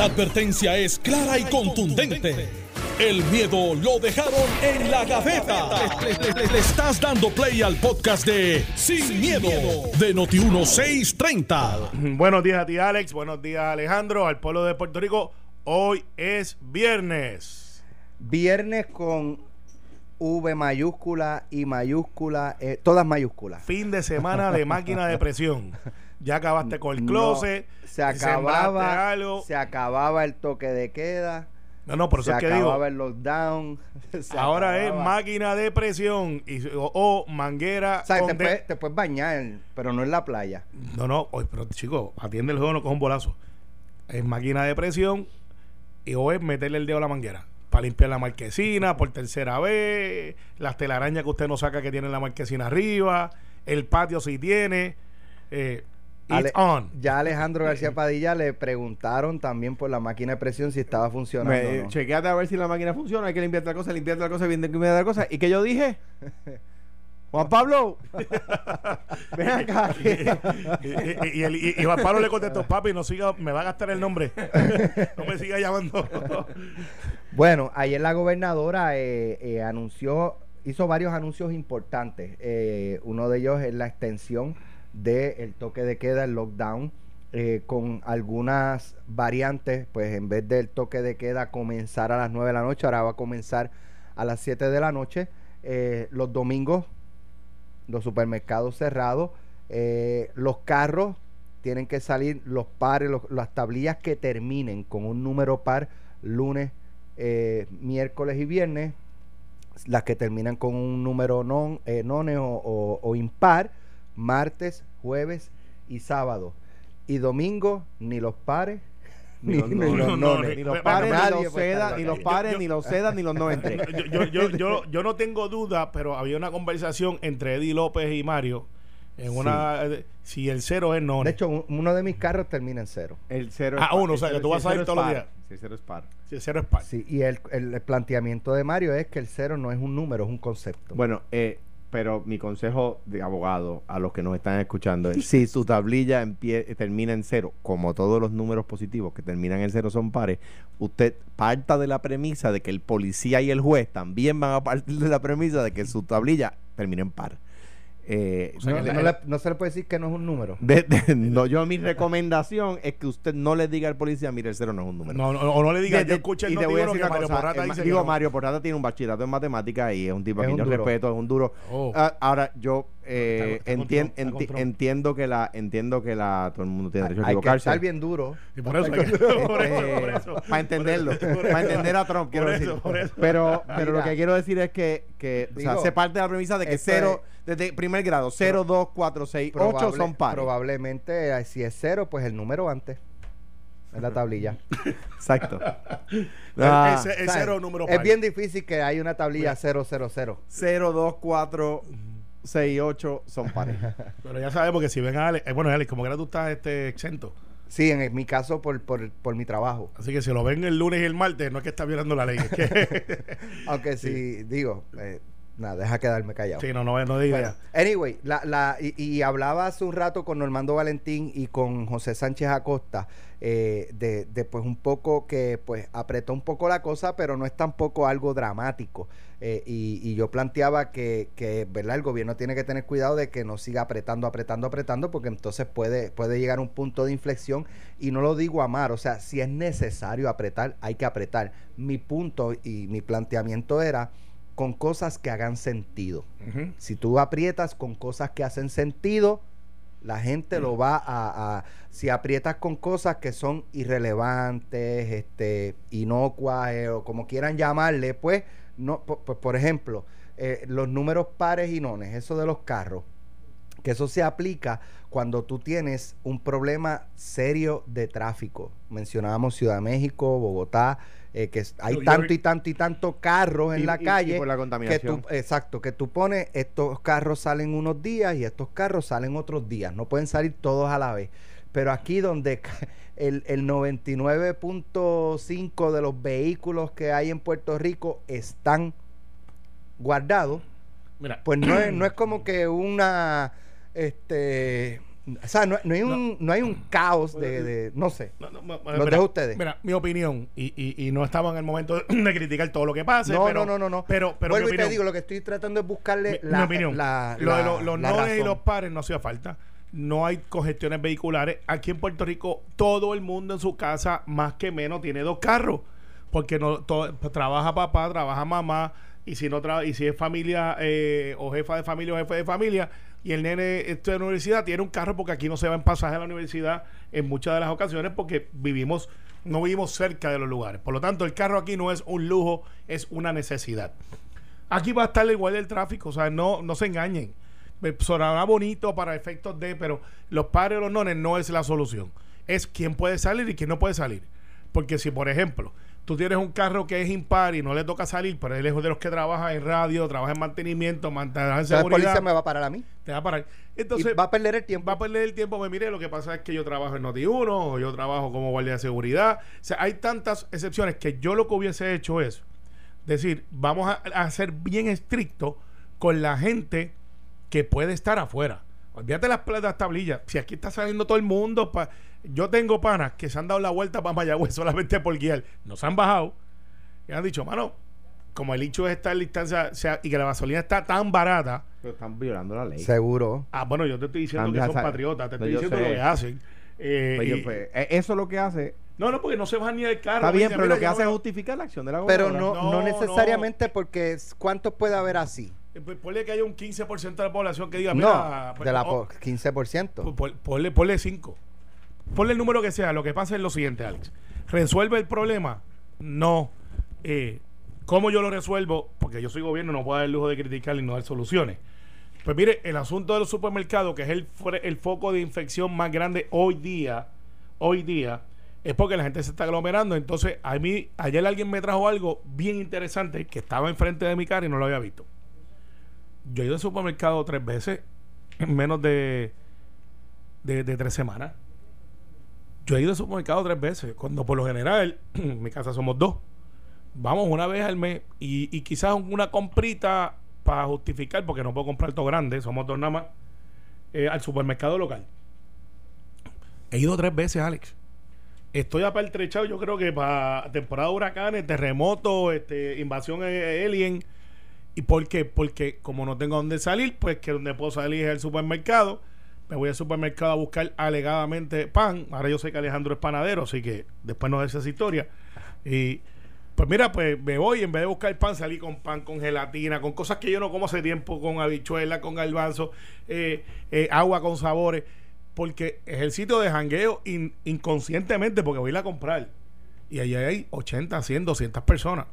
La advertencia es clara y contundente. El miedo lo dejaron en la gaveta. Le, le- le estás dando play al podcast de Sin, miedo, de Noti1630. Buenos días a ti, Alex. Buenos días, Alejandro, al pueblo de Puerto Rico. Hoy es viernes. Viernes con V mayúscula y mayúscula, eh, todas mayúsculas. Fin de semana de máquina de presión. Ya acabaste con el closet. No, se acababa, algo. se acababa el toque de queda, No, no, por eso se es que digo. acababa el lockdown. Ahora es máquina de presión y, o, o manguera. O sea, con te de- puedes, te puedes bañar, pero no en la playa. No, no, oye, pero chico, atiende el juego, no coja un bolazo. Es máquina de presión y o es meterle el dedo a la manguera para limpiar la marquesina por tercera vez, las telarañas que usted no saca que tiene la marquesina arriba, el patio si tiene. Eh, Ale- on. Ya Alejandro García Padilla le preguntaron también por la máquina de presión si estaba funcionando. Me- o no. Chequeate a ver si la máquina funciona. Hay que limpiar otra cosa, limpiar otra cosa, limpiar otra cosa. ¿Y qué yo dije? Juan Pablo, ven acá. y, y- y el- y- y Juan Pablo le contestó, papi, no siga, me va a gastar el nombre. no me siga llamando. Bueno, ayer la gobernadora eh, eh, anunció, hizo varios anuncios importantes. Eh, uno de ellos es la extensión del toque de queda, el lockdown, eh, con algunas variantes, pues en vez del toque de queda comenzar a las 9 de la noche, ahora va a comenzar a las 7 de la noche. Eh, los domingos, los supermercados cerrados, eh, los carros tienen que salir los pares, las tablillas que terminen con un número par lunes, miércoles y viernes, las que terminan con un número non, none o, o- o impar, martes, jueves y sábado. Y domingo, ni los pares, Ni ni, los ni nones. los No, nones. Ni los pares, ni los en ni los pares, Yo- ni los sedas, ni los no entre. yo, yo, yo, yo, yo no tengo duda, pero había una conversación entre Eddie López y Mario en una eh, si el cero es no. De hecho, un- uno de mis carros termina en cero. El cero Ah, es par. uno, o sea, que tú vas a ir todos los días. Si el cero es par. si el cero es par. Sí, y el, el planteamiento de Mario es que el cero no es un número, es un concepto. Bueno, eh, pero mi consejo de abogado a los que nos están escuchando es, si su tablilla empie- termina en cero, como todos los números positivos que terminan en cero son pares, usted parta de la premisa de que el policía y el juez también van a partir de la premisa de que su tablilla termine en par. Eh, O sea, no, que no la- le- no se le puede decir que no es un número. de- de- no, yo mi recomendación es que usted no le diga al policía, mire, el cero no es un número. No, no, o no le digas, De- yo escuché el y te voy a decir que una Mario cosa, Porrata el ma- dice digo que no. Mario Porrata tiene un bachillerato en matemáticas y es un tipo Es que yo respeto, es un duro. Oh. Ah, ahora yo eh, Está- entien- enti- entiendo que la entiendo que la todo el mundo tiene derecho a Hay que equivocarse. estar bien duro. Y por eso, eso. para entenderlo, para entender a Trump, quiero por decir. eso, por eso. Pero, pero lo que quiero decir es que, que o sea, Digo, se parte de la premisa de que cero, desde primer grado, 0, 2, 4, 6, 8 Probable- son pares. Probablemente, eh, si es cero, pues el número antes. En la tablilla. Exacto. Ah, ese ¿Sabes? cero número es bien difícil que haya una tablilla 000. 0, 2, 4, 6, 8 son pares. Pero ya sabemos que si ven a Alex, eh, bueno, Alex, como que tú estás este, exento. Sí, en mi caso, por, por, por mi trabajo. Así que si lo ven el lunes y el martes, no es que está violando la ley. Es que, Aunque si digo, eh, nada, deja quedarme callado. sí, no, no, no. Bueno, anyway, la, la, y, y hablaba hace un rato con Normando Valentín y con José Sánchez Acosta eh, de, de, pues un poco que pues apretó un poco la cosa, pero no es tampoco algo dramático. Eh, y, y yo planteaba que, que ¿verdad? el gobierno tiene que tener cuidado de que no siga apretando, apretando, apretando, porque entonces puede, puede llegar a un punto de inflexión. Y no lo digo a mar, o sea, si es necesario apretar, hay que apretar. Mi punto y mi planteamiento era con cosas que hagan sentido. Si tú aprietas con cosas que hacen sentido, la gente lo va a, a- si aprietas con cosas que son irrelevantes, este, inocuas eh, o como quieran llamarle, pues no, po- po- por, ejemplo, eh, los números pares y nones, eso de los carros, que eso se aplica cuando tú tienes un problema serio de tráfico. Mencionábamos Ciudad de México, Bogotá, eh, que hay New tanto y tanto y tanto carros en Y- la y- y calle por la que contaminación. tú, exacto, que tú pones, estos carros salen unos días y estos carros salen otros días, no pueden salir todos a la vez. Pero aquí donde el, el 99.5 de los vehículos que hay en Puerto Rico están guardados, Mira, pues no es, no es como que una, este, O sea, no, no hay, un, no. hay un caos de, de- no sé. No, no, Los mira, dejo a ustedes. Mira, mi opinión, y, y, y no estaba en el momento de, criticar todo lo que pase. No, pero, no, no, no, no. Pero, pero Vuelvo mi y te digo, lo que estoy tratando es buscarle mi, la, mi opinión. la- lo de los, los y los pares no hacía falta. No hay congestiones vehiculares. Aquí en Puerto Rico, todo el mundo en su casa, más que menos, tiene dos carros. Porque no to- pues, trabaja papá, trabaja mamá, y si no y si es familia eh, o jefa de familia o jefe de familia, y el nene estudia en la universidad, tiene un carro porque aquí no se va en pasaje a la universidad en muchas de las ocasiones porque vivimos, no vivimos cerca de los lugares. Por lo tanto, el carro aquí no es un lujo, es una necesidad. Aquí va a estar igual el tráfico, o sea, no, no se engañen. Me Sonará bonito para efectos de, pero los padres o los nones no es la solución. Es quién puede salir y quién no puede salir. Porque si, por ejemplo, tú tienes un carro que es impar y no le toca salir, pero él es de los que trabaja en radio, trabaja en mantenimiento, mantener en Entonces, la seguridad, policía me va a parar a mí. te va a parar. Y Entonces, va a perder el tiempo. va a perder el tiempo. Pues mire, lo que pasa es que yo trabajo en Noti1 o yo trabajo como guardia de seguridad. O sea, hay tantas excepciones que yo lo que hubiese hecho es decir, vamos a, a ser bien estricto con la gente que puede estar afuera. Olvídate las, las tablillas. Si aquí está saliendo todo el mundo, pa- yo tengo panas que se han dado la vuelta para Mayagüez solamente por guiar. No se han bajado. Y han dicho, mano, como el hecho es estar en distancia o sea, y que la gasolina está tan barata, Pero están violando la ley. Seguro. Ah, bueno, yo te estoy diciendo Cambia que son esa- patriotas, te No, estoy diciendo sé. lo que hacen. Eh, Pues y- pues, eh, eso lo que hace. no, no, porque no se bajan ni del carro. Está bien, pero "Mira, lo que hace es veo- justificar la acción de la Pero gobernadora. no, no, No, necesariamente porque es- ¿cuántos puede haber así? Eh, pues, ponle que haya un 15% de la población que diga, No, mira, pues, de la oh, po- 15%. pues, pon- ponle, ponle 5. Ponle el número que sea. Lo que pasa es lo siguiente, Alex. ¿Resuelve el problema? No. Eh, ¿Cómo yo lo resuelvo? Porque yo soy gobierno, no puedo dar el lujo de criticar y no dar soluciones. Pues mire, el asunto de los supermercados, que es el, el foco de infección más grande hoy día, hoy día, es porque la gente se está aglomerando. Entonces, a mí, ayer alguien me trajo algo bien interesante que estaba enfrente de mi cara y no lo había visto. Yo he ido al supermercado tres veces en menos de, de, tres semanas. Yo he ido al supermercado tres veces, cuando por lo general, en mi casa somos dos. Vamos una vez al mes y, y quizás una comprita para justificar, porque no puedo comprar todo grande, somos dos nada más, eh, al supermercado local. He ido tres veces, Alex. Estoy apertrechado, yo creo que para temporada de huracanes, terremotos, este, invasión eh, alien. ¿Y por qué? Porque como no tengo dónde salir, pues que donde puedo salir es el supermercado. Me voy al supermercado a buscar alegadamente pan. Ahora yo sé que Alejandro es panadero, así que después nos da esa historia. Y pues mira, pues me voy, en vez de buscar pan, salí con pan, con gelatina, con cosas que yo no como hace tiempo, con habichuela, con garbanzo, eh, eh, agua con sabores, porque es el sitio de jangueo in- inconscientemente, porque voy a ir a comprar. Y allí hay 80, 100, 200 personas.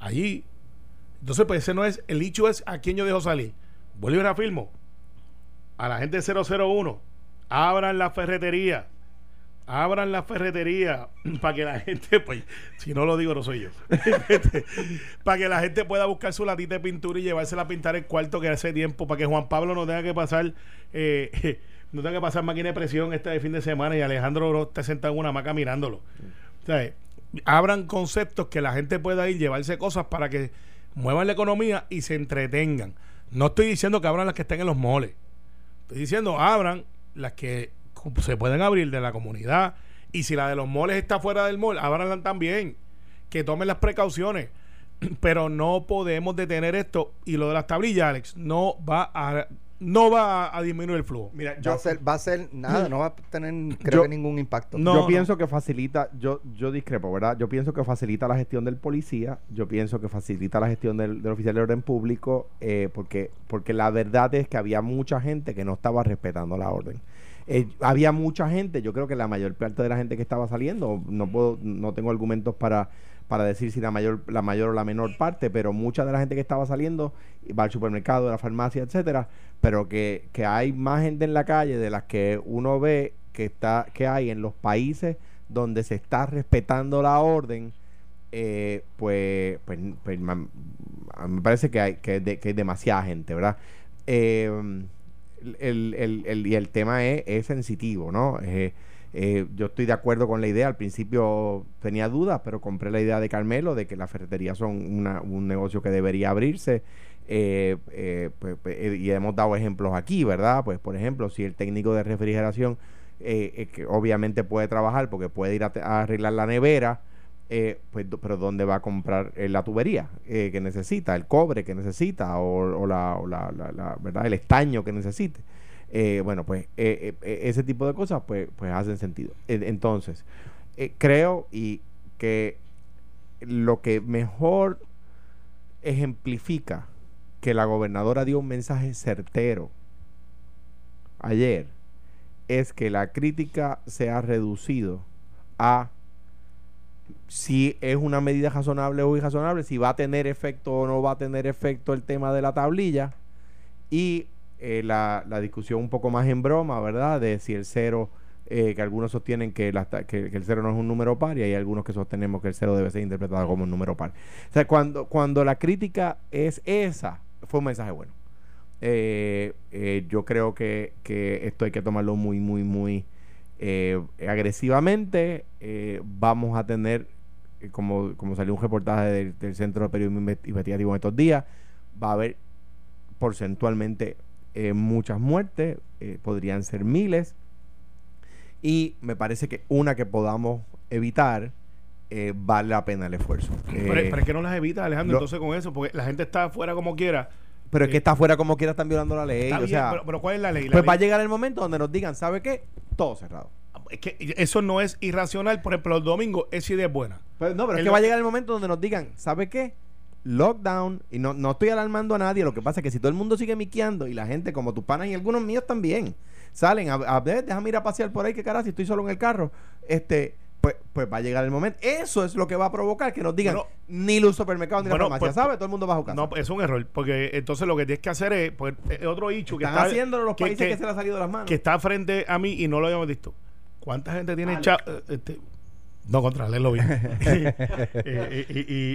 Allí. Entonces, pues ese no es, el hecho es a quién yo dejo salir. Vuelvo y reafirmo. A la gente de 001, abran la ferretería. Abran la ferretería para que la gente, pues, si no lo digo, no soy yo. para que la gente pueda buscar su latita de pintura y llevársela a pintar el cuarto que hace tiempo, para que Juan Pablo no tenga que pasar, eh, no tenga que pasar máquina de presión este fin de semana y Alejandro no esté sentado en una hamaca mirándolo. O sea, abran conceptos que la gente pueda ir, llevarse cosas para que muevan la economía y se entretengan. No estoy diciendo que abran las que estén en los moles. Estoy diciendo, abran las que se pueden abrir de la comunidad. Y si la de los moles está fuera del mall, ábranla también. Que tomen las precauciones. Pero no podemos detener esto. Y lo de las tablillas, Alex, no va a, no va a, a disminuir el flujo. Mira, va, yo, a ser, va a ser nada, no va a tener, creo Yo- que ningún impacto. No, yo no. pienso que facilita, yo, yo discrepo, ¿verdad? Yo pienso que facilita la gestión del policía, yo pienso que facilita la gestión del, del oficial de orden público, eh, porque, porque la verdad es que había mucha gente que no estaba respetando la orden. Eh, había mucha gente, yo creo que la mayor parte de la gente que estaba saliendo, no puedo, no tengo argumentos para, para decir si la mayor, la mayor o la menor parte, pero mucha de la gente que estaba saliendo va al supermercado, a la farmacia, etcétera, pero que, que hay más gente en la calle de las que uno ve que está, que hay en los países donde se está respetando la orden, eh, pues, pues, pues, me parece que hay, que, que demasiada gente, ¿verdad? Eh, el, el- el- y el tema es, es sensitivo, ¿no? Eh, eh, yo estoy de acuerdo con la idea. Al principio tenía dudas, pero compré la idea de Carmelo de que las ferreterías son una- un negocio que debería abrirse. eh, eh, pues, pues, eh, y hemos dado ejemplos aquí, ¿verdad? Pues, por ejemplo, si el técnico de refrigeración, eh, eh, que obviamente puede trabajar porque puede ir a, arreglar la nevera, eh, pues, pero ¿dónde va a comprar la tubería eh, que necesita, el cobre que necesita o, o la, o la- ¿verdad? el estaño que necesite? Eh, bueno, pues eh, eh, ese tipo de cosas pues, pues hacen sentido. Entonces, creo y que lo que mejor ejemplifica que la gobernadora dio un mensaje certero ayer es que la crítica se ha reducido a si es una medida razonable o irrazonable, si va a tener efecto o no va a tener efecto el tema de la tablilla y eh, la, discusión un poco más en broma, ¿verdad? De si el cero, eh, que algunos sostienen que, el cero no es un número par y hay algunos que sostenemos que el cero debe ser interpretado como un número par. O sea, cuando, cuando la crítica es esa, fue un mensaje bueno. Eh, yo creo que, que esto hay que tomarlo muy, muy, muy agresivamente. Vamos a tener, como, como salió un reportaje del, del Centro de Periodismo Inve- Investigativo en estos días, va a haber porcentualmente eh, muchas muertes, eh, podrían ser miles. Y me parece que una que podamos evitar eh, vale la pena el esfuerzo. Pero, pero es que no las evita, Alejandro, lo- entonces con eso, porque la gente está afuera como quiera. pero es que está afuera como quiera, están violando la ley. O sea, pero, pero ¿cuál es la ley? La pues ley- va a llegar el momento donde nos digan, ¿sabe qué? Todo cerrado. Es que eso no es irracional. Por ejemplo, los domingos, esa idea es buena. No, pero es El que va a llegar el momento donde nos digan, ¿sabe qué? Lockdown, y no, no estoy alarmando a nadie, lo que pasa es que si todo el mundo sigue miqueando y la gente como tus panas y algunos míos también salen a, a ver, déjame ir a pasear por ahí, que carajo, si estoy solo en el carro, este, pues, pues va a llegar el momento. Eso es lo que va a provocar que nos digan, Bueno, ni los supermercados ni bueno, la farmacia, pues, ¿sabe? Todo el mundo va a casa. No, es un error. Porque entonces lo que tienes que hacer es, pues, es otro hecho que Están está, haciéndolo los países que, que- se les ha salido de las manos. que está frente a mí y no lo habíamos visto. ¿Cuánta gente tiene eh, este, no, contra, léelo bien. Eh, y,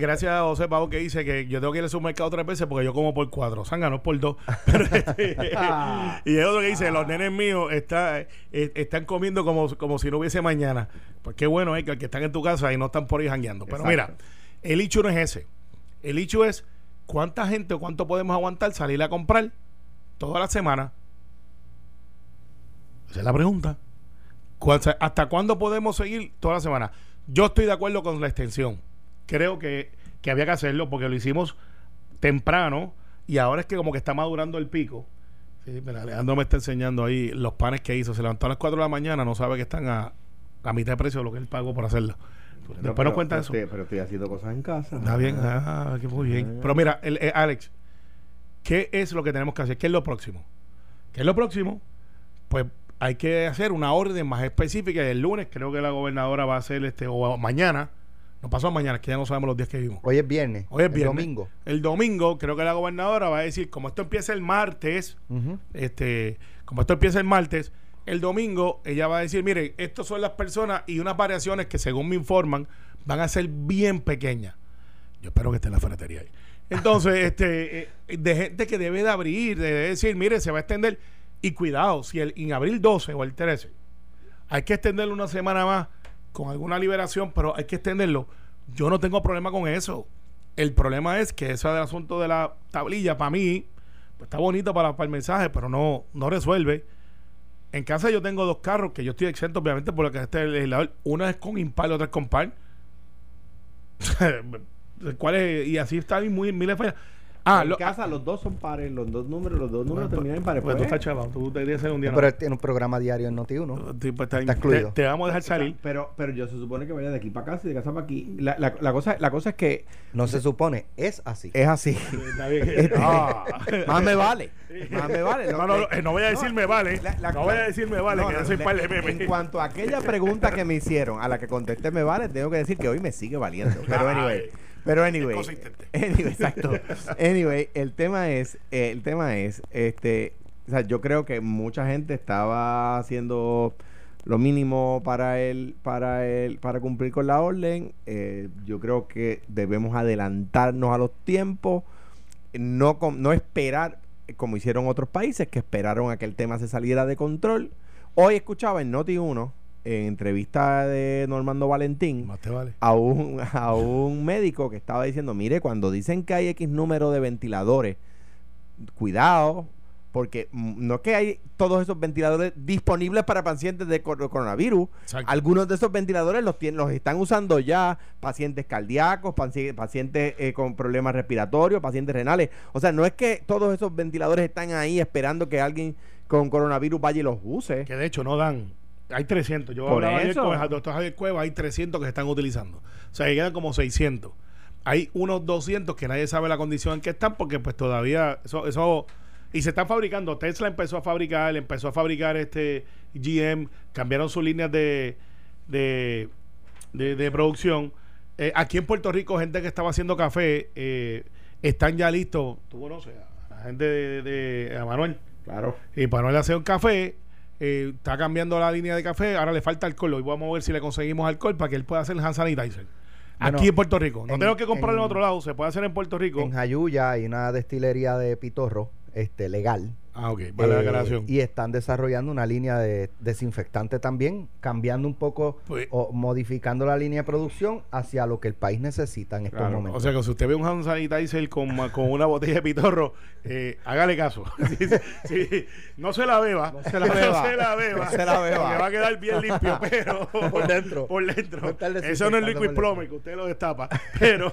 gracias a José Pavo que dice que yo tengo que ir al supermercado tres veces porque yo como por cuatro. Sanga no por dos. Pero, este, y es otro que dice, los nenes míos está, eh, están comiendo como, como si no hubiese mañana. Pues qué bueno es que, que están en tu casa y no están por ahí jangueando. Pero Exacto. mira, el hecho no es ese. El hecho es cuánta gente o cuánto podemos aguantar salir a comprar toda la semana. Esa es la pregunta. ¿Cuál- ¿Hasta cuándo podemos seguir toda la semana? Yo estoy de acuerdo con la extensión. Creo que, que había que hacerlo porque lo hicimos temprano y ahora es que como que está madurando el pico. Sí, Alejandro me está enseñando ahí los panes que hizo. Se levantó a las 4 de la mañana, no sabe que están a, a mitad de precio de lo que él pagó por hacerlo. Después nos cuenta eso. pero estoy haciendo cosas en casa. Está bien, ah, que muy bien. Pero mira, el, eh, Alex, ¿qué es lo que tenemos que hacer? ¿Qué es lo próximo? ¿Qué es lo próximo? Pues hay que hacer una orden más específica. y El lunes creo que la gobernadora va a hacer este, o mañana, no pasó mañana, que ya no sabemos los días que vivimos. Hoy es viernes. Hoy es el viernes. domingo. El domingo creo que la gobernadora va a decir, como esto empieza el martes, este, como esto empieza el martes, el domingo ella va a decir, miren, estas son las personas y unas variaciones que según me informan van a ser bien pequeñas. Yo espero que esté en la ferretería ahí. Entonces, este, eh, de gente que debe de abrir, de decir, mire, se va a extender. Y cuidado, si el, en abril 12 o el 13 hay que extenderlo una semana más con alguna liberación, pero hay que extenderlo. Yo no tengo problema con eso. El problema es que eso del asunto de la tablilla, para mí, pues está bonito para, el mensaje, pero no, no resuelve. En casa yo tengo dos carros que yo estoy exento, obviamente, por lo que este legislador. Una es con impar y otra es con par. ¿Cuál es? Y así está muy miles de fallas. Ah, en lo, casa los dos son pares, los dos números, los dos números terminan en pares. pues tú pues. estás chaval, tú deberías ser un día. Pero no. tiene un programa diario en Noti1. Tú, pues, está- está te, excluido. te vamos a dejar salir. Pero, pero yo se supone que vaya de aquí para casa y de casa para aquí. La, la, la cosa, la cosa es que No se supone, es así. es así. Está bien. Este, Ah. Más me vale. Más me vale. No, no, no, eh, no voy a decir me vale. La- la- no voy a decir me vale, No, que no, yo soy le- par de memes. En cuanto a aquella pregunta que me hicieron, a la que contesté me vale, tengo que decir que hoy me sigue valiendo. Pero Ay. anyway. Pero anyway. Anyway, exacto. Anyway, el tema es, eh, el tema es, este, o sea, yo creo que mucha gente estaba haciendo lo mínimo para el, para el, para cumplir con la orden. Eh, yo creo que debemos adelantarnos a los tiempos, no, no esperar como hicieron otros países que esperaron a que el tema se saliera de control. Hoy escuchaba en Noti 1 en entrevista de Normando Valentín vale. a un, a un médico que estaba diciendo, mire, cuando dicen que hay X número de ventiladores, cuidado, porque no es que hay todos esos ventiladores disponibles para pacientes de cor- coronavirus. Exacto. Algunos de esos ventiladores los, tienen, los están usando ya pacientes cardíacos, paci- pacientes eh, con problemas respiratorios, pacientes renales. O sea, no es que todos esos ventiladores están ahí esperando que alguien con coronavirus vaya y los use. Que de hecho no dan. Hay 300. Yo Por hablaba ayer eso. con el doctor Javier Cueva, hay 300 que se están utilizando. O sea, que quedan como 600. Hay unos 200 que nadie sabe la condición en que están porque pues todavía eso eso y se están fabricando. Tesla empezó a fabricar, empezó a fabricar este GM, cambiaron sus líneas de de, de, de producción. Eh, aquí en Puerto Rico, gente que estaba haciendo café eh, están ya listos. Tú conoces a la gente de, de- a Manuel. Claro. Y no hacer un café, eh, está cambiando la línea de café, ahora le falta alcohol. Hoy vamos a ver si le conseguimos alcohol para que él pueda hacer el hand sanitizer. Bueno, Aquí en Puerto Rico. No en- tenemos que comprarlo en, en- otro lado, se puede hacer en Puerto Rico. En Jayuya hay una destilería de pitorro este, legal. Ah, ok, vale la Eh, aclaración. y están desarrollando una línea de desinfectante también, cambiando un poco Pues- o modificando la línea de producción hacia lo que el país necesita en estos Claro, O momentos. sea que si usted ve un hand sanitizer con, con una botella de pitorro, eh, hágale caso. Sí, sí, sí. No se la beba. No se la beba. No se la beba. Se la beba. Porque va a quedar bien limpio, pero. Por dentro. Por dentro. No Eso no es liquid plumber, que usted lo destapa. Pero,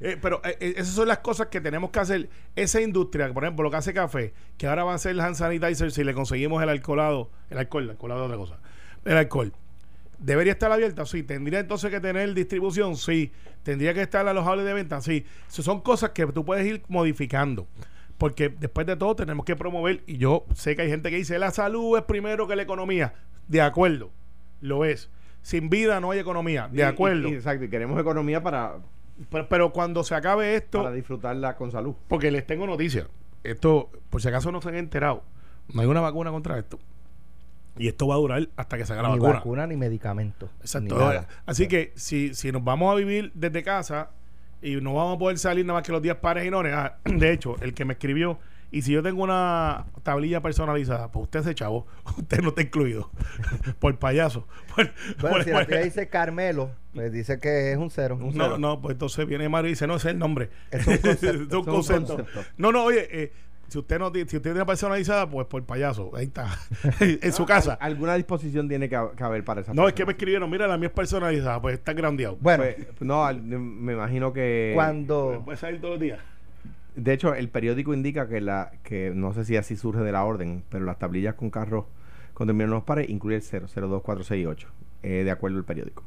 eh, pero eh, eh, esas son las cosas que tenemos que hacer. Esa industria, por ejemplo, lo que hace café, que ahora va a ser el hand sanitizer si le conseguimos el alcoholado. El alcohol, el alcoholado es otra cosa. El alcohol. ¿Debería estar abierta? Sí. ¿Tendría entonces que tener distribución? Sí. ¿Tendría que estar alojable de venta? Sí. Son cosas que tú puedes ir modificando. Porque después de todo tenemos que promover, y yo sé que hay gente que dice, la salud es primero que la economía. De acuerdo, lo es. Sin vida no hay economía. De Y- acuerdo. y- exacto, y queremos economía para, pero, pero cuando se acabe esto, para disfrutarla con salud. porque les tengo noticias. Esto, por si acaso no se han enterado, no hay una vacuna contra esto. Y esto va a durar hasta que se haga la ni vacuna. vacuna ni medicamento. Exacto. ni nada. Así que si, si nos vamos a vivir desde casa y no vamos a poder salir nada más que los días pares y nones, ah, de hecho, el que me escribió, y si yo tengo una tablilla personalizada, pues usted se chavo, usted no está incluido. por payaso. Por- Bueno, por- si la tía dice Carmelo, pues dice que es un cero. Un no, cero. no, pues entonces viene Mario y dice, no, ese es el nombre. Es un concepto, Es un es un concepto. concepto. No, no, oye, eh, si usted no tiene, si usted tiene personalizada, pues por payaso, ahí está. en su casa. Al- alguna disposición tiene que, hab- que haber para esa No, es que me escribieron, mira, la mía es personalizada, pues está grandeado. Bueno, Pues, no, al- me imagino que cuando Puede salir todos los días. De hecho, el periódico indica que la que no sé si así surge de la orden, pero las tablillas con carros con términos los pares incluye el 0, 02468, eh, de acuerdo al periódico.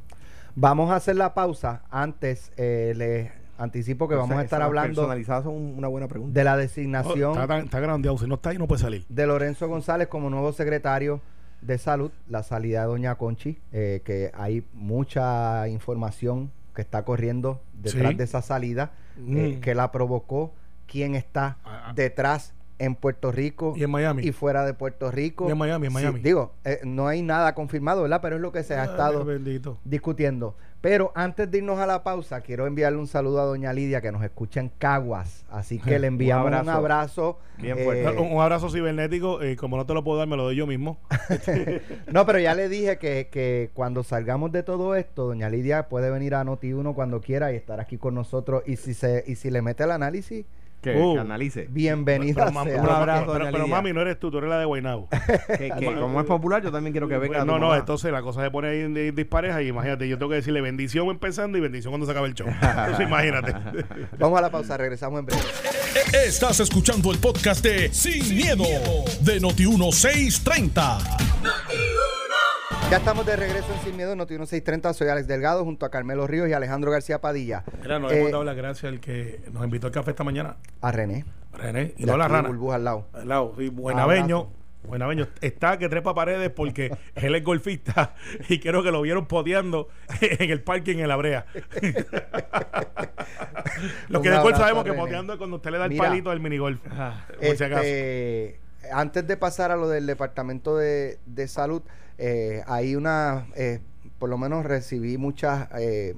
vamos a hacer la pausa, antes eh, les anticipo que O vamos sea, a estar hablando personalizadas son una buena pregunta. de la Oh, designación está, tan- está grandeado, si no está ahí no puede salir. de Lorenzo González como nuevo secretario de salud, la salida de Doña Conchi, eh, que hay mucha información que está corriendo detrás Sí. de esa salida, eh, Mm. que la provocó, quién está Ah, ah. detrás en Puerto Rico Y en Miami. y fuera de Puerto Rico. Y en Miami, en Sí, Miami. digo, eh, no hay nada confirmado, ¿verdad? Pero es lo que se ha Ay, estado bendito. discutiendo. Pero antes de irnos a la pausa, quiero enviarle un saludo a doña Lidia que nos escucha en Caguas. Así que le Un enviamos un abrazo. abrazo. Bien eh, fuerte. un, un abrazo cibernético, eh, como no te lo puedo dar, me lo doy yo mismo. no, pero ya le dije que, que cuando salgamos de todo esto, doña Lidia puede venir a Noti1 cuando quiera y estar aquí con nosotros. Y si se y si le mete el análisis, Que, Uh. que analice. bienvenida Pero, mam- sea. Un abrazo, pero, doña pero, Lidia. mami, no eres tú, tú eres la de Guaynabo. Que, que como es popular, yo también quiero que venga. no, tu no, mamá. entonces la cosa se pone ahí en di- dispareja y imagínate, yo tengo que decirle bendición empezando y bendición cuando se acabe el show. Entonces imagínate. Vamos a la pausa, regresamos en breve. Estás escuchando el podcast de Sin, miedo, de Noti1630. Ya estamos de regreso en Sin Miedo, Noti 630. Soy Alex Delgado junto a Carmelo Ríos y Alejandro García Padilla. Mira, nos Eh, hemos dado las gracias al que nos invitó al café esta mañana, a René. René, y no la aquí de rana. Burbuja al lado. Al lado, sí, buenaveño. Buenaveño está que trepa paredes porque él es golfista y creo que lo vieron podeando en el parking en la brea. Los que Un de golf abrazo sabemos a que René. podeando es cuando usted le da el Mira. palito del minigolf. Por si acaso. Este, antes de pasar a lo del Departamento de, de Salud, eh, hay una, eh, por lo menos recibí muchas eh,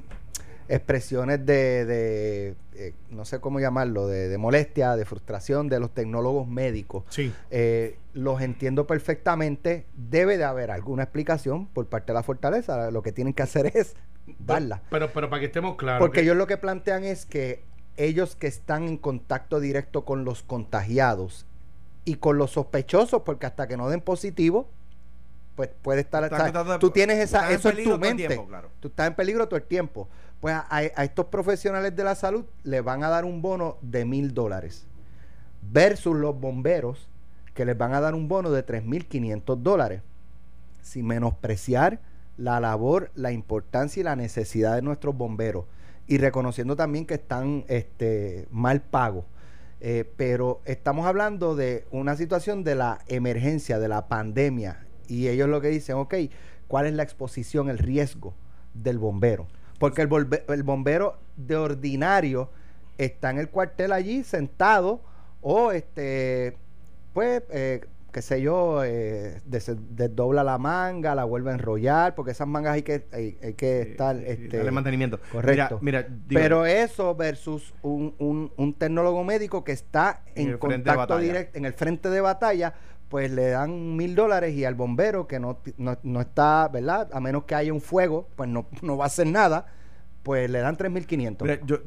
expresiones de, de, eh, no sé cómo llamarlo, de, de molestia, de frustración de los tecnólogos médicos. Sí. Eh, los entiendo perfectamente. Debe de haber alguna explicación por parte de la fortaleza. Lo que tienen que hacer es darla. Pero, pero para que estemos claros. Porque que- ellos lo que plantean es que ellos que están en contacto directo con los contagiados y con los sospechosos, porque hasta que no den positivo, pues puede estar... Tú tienes esa, en eso en tu mente. tiempo, claro. Tú estás en peligro todo el tiempo. Pues a, estos profesionales de la salud les van a dar un bono de mil dólares versus los bomberos que les van a dar un bono de 3.500 dólares sin menospreciar la labor, la importancia y la necesidad de nuestros bomberos y reconociendo también que están este, mal pagos. Eh, pero estamos hablando de una situación de la emergencia, de la pandemia, y ellos lo que dicen, ok, ¿cuál es la exposición, el riesgo del bombero? Porque el, el bombero de ordinario está en el cuartel allí sentado o este, pues, eh, qué sé yo, eh, des- desdobla la manga, la vuelve a enrollar, porque esas mangas hay que, hay, hay que estar... Sí, este, darle mantenimiento. correcto. Mira, mira, digo, pero eso versus un, un, un tecnólogo médico que está En contacto directo, en el frente de batalla, pues le dan mil dólares y al bombero que no, no, no está, ¿verdad? A menos que haya un fuego, pues no, no va a hacer nada, pues le dan tres mil quinientos. Mira, yo,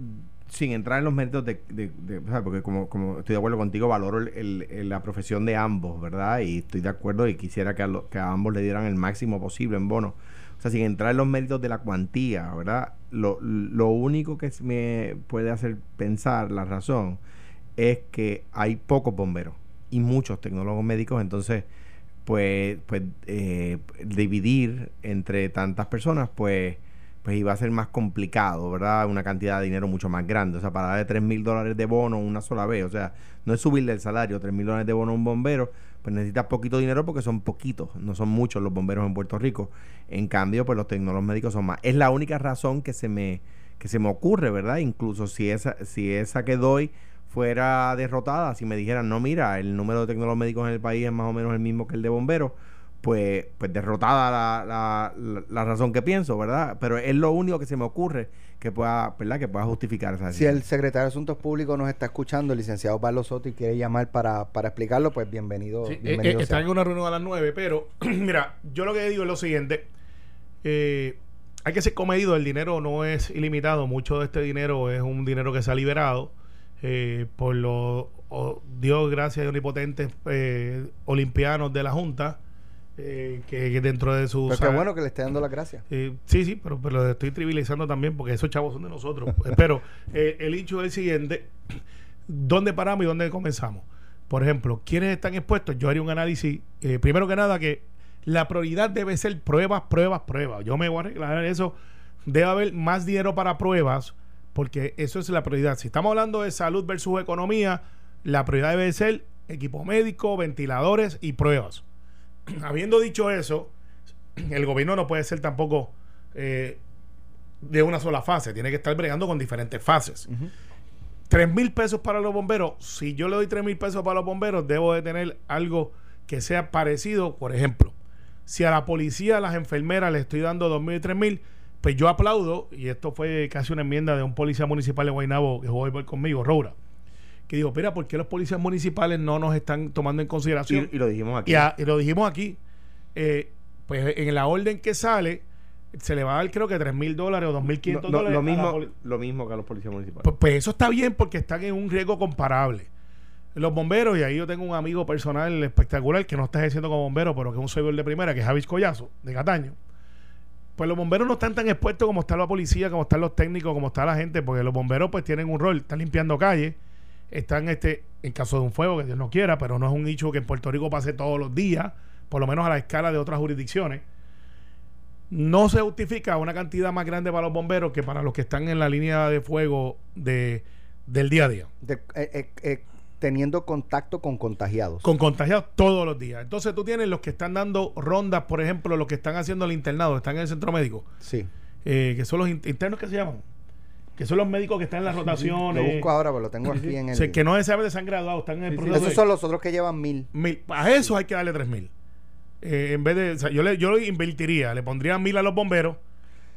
sin entrar en los méritos de, de- de- porque como, como estoy de acuerdo contigo, valoro el- la profesión de ambos, ¿verdad? Y estoy de acuerdo y quisiera que a, que a ambos le dieran el máximo posible en bono. O sea, sin entrar en los méritos de la cuantía, ¿verdad? Lo, lo único que me puede hacer pensar la razón es que hay pocos bomberos y muchos tecnólogos médicos, entonces, pues, pues eh, dividir entre tantas personas, pues, pues iba a ser más complicado, ¿verdad? Una cantidad de dinero mucho más grande. O sea, para darle 3 mil dólares de bono una sola vez, o sea, no es subirle el salario, 3 mil dólares de bono a un bombero, pues necesitas poquito dinero porque son poquitos, no son muchos los bomberos en Puerto Rico. En cambio, pues los tecnólogos médicos son más. Es la única razón que se me, que se me ocurre, ¿verdad? Incluso si esa, si esa que doy fuera derrotada, si me dijeran, no, mira, el número de tecnólogos médicos en el país es más o menos el mismo que el de bomberos, pues, pues derrotada la, la, la- la razón que pienso, ¿verdad? Pero es lo único que se me ocurre que pueda, ¿verdad? Que pueda justificar esa Si el secretario de Asuntos Públicos nos está escuchando, el licenciado Pablo Soto, y quiere llamar para, para explicarlo, pues bienvenido. Sí, eh, bienvenido eh, sea. están en una reunión a las 9, pero mira, yo lo que digo es lo siguiente. eh, hay que ser comedido, el dinero no es ilimitado, mucho de este dinero es un dinero que se ha liberado eh, por los, oh, Dios gracias a omnipotentes eh, olimpianos de la Junta, eh, que, que dentro de su... Pero qué bueno que le esté dando las gracias. Eh, sí, sí, pero, pero lo estoy trivializando también porque esos chavos son de nosotros. Pero eh, el hecho es el siguiente: ¿dónde paramos y dónde comenzamos? Por ejemplo, ¿quiénes están expuestos? Yo haría un análisis, eh, primero que nada, que la prioridad debe ser pruebas, pruebas, pruebas. Yo me voy a arreglar eso. Debe haber más dinero para pruebas, porque eso es la prioridad. Si estamos hablando de salud versus economía, la prioridad debe ser equipo médico, ventiladores y pruebas. Habiendo dicho eso, el gobierno no puede ser tampoco eh, de una sola fase, tiene que estar bregando con diferentes fases. Tres mil pesos para los bomberos, si yo le doy tres mil pesos para los bomberos, debo de tener algo que sea parecido, por ejemplo, si a la policía, a las enfermeras le estoy dando dos mil y tres mil, pues yo aplaudo, y esto fue casi una enmienda de un policía municipal de Guaynabo que jugó conmigo, Roura, que digo, mira, ¿por qué los policías municipales no nos están tomando en consideración? Y, y lo dijimos aquí. Y, a- y lo dijimos aquí. eh, pues en la orden que sale, se le va a dar creo que 3 mil dólares o 2 mil 500 No, dólares. lo, mismo, lo mismo que a los policías municipales. Pues, pues eso está bien porque están en un riesgo comparable. Los bomberos, y ahí yo tengo un amigo personal espectacular que no está ejerciendo como bombero, pero que es un servidor de primera, que es Javis Collazo, de Cataño. Pues los bomberos no están tan expuestos como está la policía, como están los técnicos, como está la gente, porque los bomberos pues tienen un rol, están limpiando calles, están este, en caso de un fuego, que Dios no quiera, pero no es un hecho que en Puerto Rico pase todos los días, por lo menos a la escala de otras jurisdicciones. No se justifica una cantidad más grande para los bomberos que para los que están en la línea de fuego de, del día a día. Eh, eh, eh, teniendo contacto con contagiados. Con contagiados todos los días. Entonces tú tienes los que están dando rondas, por ejemplo, los que están haciendo el internado, están en el centro médico, sí. eh, que son los in- internos que se llaman, que son los médicos que están en las Lo rotaciones, busco ahora, pero lo tengo aquí en o el. sea, que no se han graduado, están en el Sí, sí. proceso. Esos de- son los otros que llevan mil. mil. A eso hay que darle tres mil. Eh, en vez de, o sea, yo le, yo le invertiría, le pondría mil a los bomberos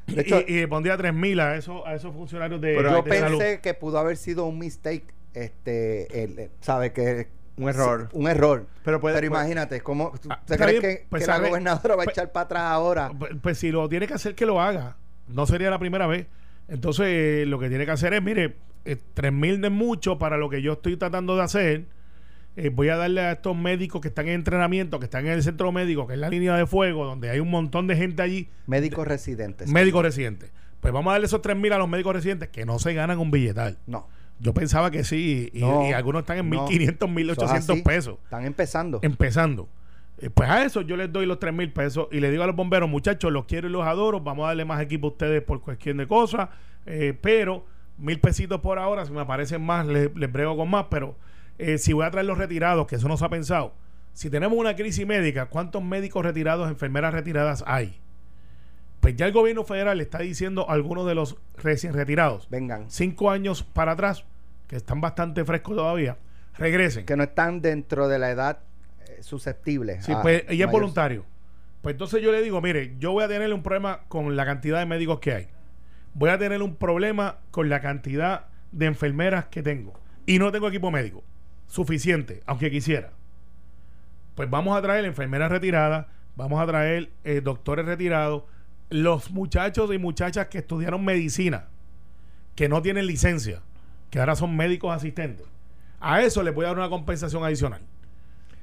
De hecho, y, y pondría 3.000 a esos, a esos funcionarios de, yo de pensé salud. que pudo haber sido un mistake, este, el, el- sabe que Un error. un error. Pero puede- puede- imagínate, ¿cómo Ah, se está cree bien, que, pues, que la gobernadora va a pues- echar para atrás ahora? Pues, pues si lo tiene que hacer, que lo haga. No sería la primera vez. Entonces, eh, lo que tiene que hacer es, mire, eh, 3.000 de mucho para lo que yo estoy tratando de hacer. Eh, voy a darle a estos médicos que están en entrenamiento, que están en el centro médico, que es la línea de fuego, donde hay un montón de gente allí, Médicos residentes. médicos residentes. Pues vamos a darle esos 3.000 a los médicos residentes que no se ganan un billetal. No. Yo pensaba que sí, y, No, y algunos están en no. 1.500, Eso 1.800 es así. pesos Están empezando. empezando. Eh, Pues a eso yo les doy los 3 mil pesos y le digo a los bomberos, muchachos, los quiero y los adoro, vamos a darle más equipo a ustedes por cuestión de cosas, eh, pero mil pesitos por ahora, si me aparecen más, les, les brego con más, pero eh, si voy a traer los retirados, que eso no se ha pensado, si tenemos una crisis médica, ¿cuántos médicos retirados, enfermeras retiradas hay? Pues ya el gobierno federal le está diciendo a algunos de los recién retirados, Vengan. cinco años para atrás, que están bastante frescos todavía, regresen. Que no están dentro de la edad eh, susceptible. Sí, pues, y es mayor- voluntario. Pues entonces yo le digo, mire, yo voy a tener un problema con la cantidad de médicos que hay. Voy a tener un problema con la cantidad de enfermeras que tengo. Y no tengo equipo médico suficiente, aunque quisiera. Pues vamos a traer enfermeras retiradas, vamos a traer eh, doctores retirados, los muchachos y muchachas que estudiaron medicina, que no tienen licencia, que ahora son médicos asistentes. A eso les voy a dar una compensación adicional.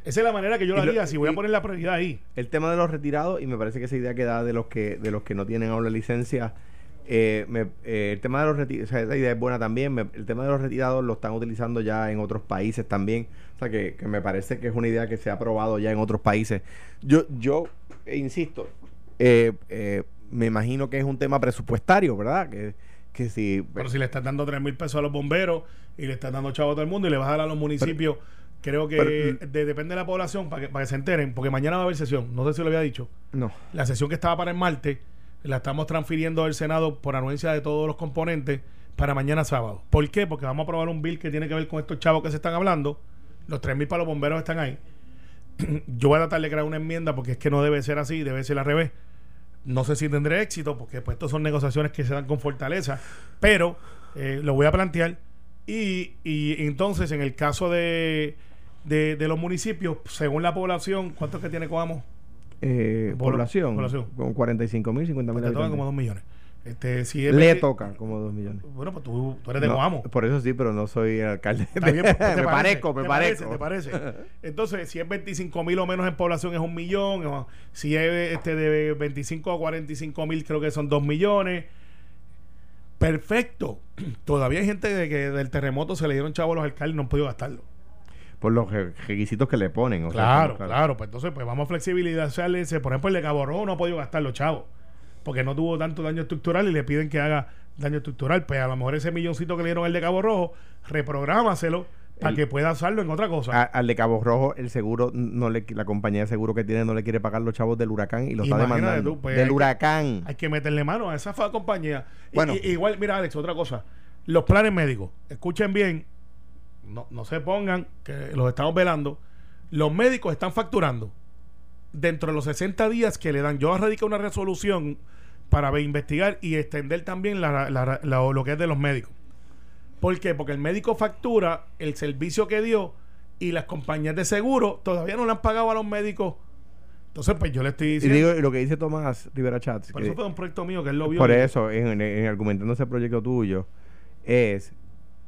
Esa es la manera que yo lo haría, si voy a poner la prioridad ahí. El tema de los retirados, y me parece que esa idea que da de los que, de los que no tienen la licencia, eh, me- eh, el tema de los retirados, esa idea es buena también, me- el tema de los retirados lo están utilizando ya en otros países también, o sea que, que me parece que es una idea que se ha probado ya en otros países. Yo, yo eh, insisto, eh, eh, me imagino que es un tema presupuestario, ¿verdad? Que, que si... Pero si le estás dando 3 mil pesos a los bomberos y le estás dando chavo a todo el mundo y le vas a dar a los municipios, creo que pero- de- depende de la población para que, para que se enteren, porque mañana va a haber sesión. No sé si lo había dicho. no. La sesión que estaba para el martes la estamos transfiriendo del Senado por anuencia de todos los componentes para mañana sábado. ¿Por qué? Porque vamos a aprobar un bill que tiene que ver con estos chavos que se están hablando. Los 3 mil para los bomberos están ahí. Yo voy a tratar de crear una enmienda porque es que no debe ser así, debe ser al revés. No sé si tendré éxito porque pues estos son negociaciones que se dan con fortaleza, pero eh, lo voy a plantear. Y, y entonces en el caso de, de, de los municipios, según la población, ¿cuánto es que tiene Coamo? Eh, Pobla- población, población. con 45 mil, 50 mil como habitantes. dos millones. Este, si es Le veinte- toca como 2 millones. Bueno, pues tú, tú eres de No, Coamo. Por eso sí, pero no soy el alcalde. Está bien, pues, ¿te me parezco, me ¿Te parece? parezco. ¿Te parece? Entonces, si es 25 mil o menos en población es un millón. o si es este de 25 a 45 mil, creo que son 2 millones. Perfecto. Todavía hay gente de que del terremoto se le dieron chavos a los alcaldes y no han podido gastarlo. Por los re- requisitos que le ponen. o sea, Claro, claro, Pues entonces, pues vamos a flexibilizarle. ese. Por ejemplo, el de Cabo Rojo no ha podido gastar los chavos. Porque no tuvo tanto daño estructural y le piden que haga daño estructural. Pues a lo mejor ese milloncito que le dieron al de Cabo Rojo, reprográmaselo para que pueda usarlo en otra cosa. A- al de Cabo Rojo, el seguro, no le, la compañía de seguro que tiene no le quiere pagar los chavos del huracán y lo está demandando. tú, pues, hay del que- huracán. Hay que meterle mano a esa fa- compañía. Y- Bueno. y- igual, mira, Alex, otra cosa. Los planes médicos, escuchen bien, no, no se pongan, que los estamos velando. Los médicos están facturando dentro de los 60 días que le dan. Yo radico una resolución para ve- investigar y extender también la- la- la- lo que es de los médicos. ¿Por qué? Porque el médico factura el servicio que dio y las compañías de seguro todavía no le han pagado a los médicos. Entonces, pues yo le estoy Y diciendo. digo lo que dice Tomás Rivera Chats. por eso fue un proyecto mío que él lo vio. por y- eso, en, en argumentando ese proyecto tuyo, es.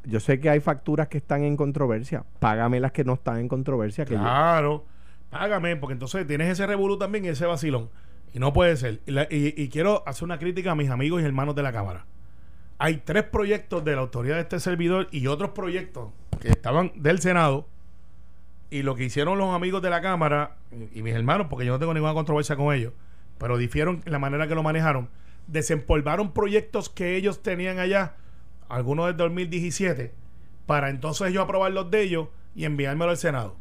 Yo sé que hay facturas que están en controversia. Págame las que no están en controversia. Que Claro, págame, porque entonces tienes ese revolú también y ese vacilón. Y no puede ser. Y, quiero hacer una crítica a mis amigos y hermanos de la Cámara. Hay tres proyectos de la autoridad de este servidor y otros proyectos que estaban del Senado. Y lo que hicieron los amigos de la Cámara y, mis hermanos, porque yo no tengo ninguna controversia con ellos, pero difieron la manera que lo manejaron, desempolvaron proyectos que ellos tenían allá, algunos del 2017, para entonces ellos aprobar los de ellos y enviármelo al Senado.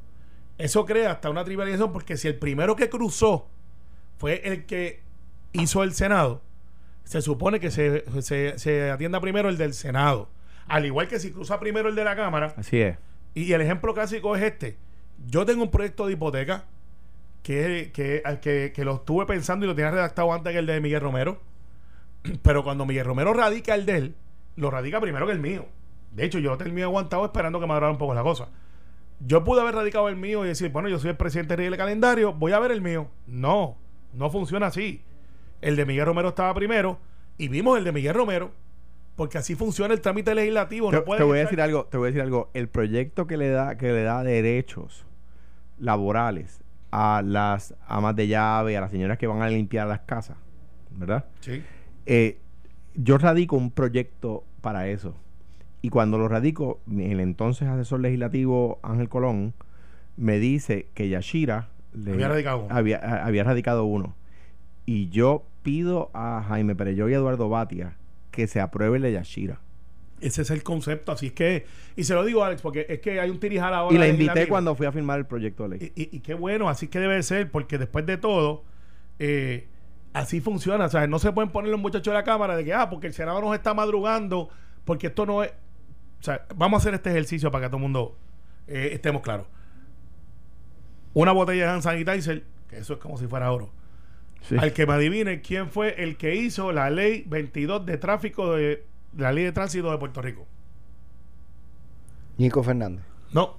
Eso crea hasta una tribalización porque si el primero que cruzó fue el que hizo el Senado, se supone que se, se, se atienda primero el del Senado. Al igual que si cruza primero el de la Cámara, Así es. y el ejemplo clásico es este. Yo tengo un proyecto de hipoteca que, que, que, que lo estuve pensando y lo tenía redactado antes que el de Miguel Romero. Pero cuando Miguel Romero radica el de él, lo radica primero que el mío. De hecho, yo terminé aguantado esperando que madurara un poco la cosa. Yo pude haber radicado el mío y decir, bueno, yo soy el presidente del calendario, voy a ver el mío. No, no funciona así. El de Miguel Romero estaba primero y vimos el de Miguel Romero porque así funciona el trámite legislativo. Te, no te voy a decir algo, te voy a decir algo. El proyecto que le da, que le da derechos laborales a las amas de llave, a las señoras que van a limpiar las casas, ¿verdad? Sí. Eh, yo radico un proyecto para eso. Y cuando lo radico, el entonces asesor legislativo Ángel Colón me dice que Yashira le- Había radicado uno. había, a- había radicado uno. Y yo pido a Jaime Pereyó y Eduardo Batia que se apruebe el de Yashira. Ese es el concepto. Así es que, y se lo digo, Alex, porque es que hay un tirijal ahora. Y la invité cuando fui a firmar el proyecto de ley. Y, y- y qué bueno, así que debe ser, porque después de todo, eh, así funciona. O sea, no se pueden poner los muchachos de la Cámara de que, ah, porque el Senado nos está madrugando, porque esto no es. O sea, vamos a hacer este ejercicio para que todo el mundo eh, estemos claros. Una botella de hand sanitizer, que eso es como si fuera oro. Sí. Al que me adivine quién fue el que hizo la ley 22 de tráfico de, de la ley de tránsito de Puerto Rico. Nico Fernández. No,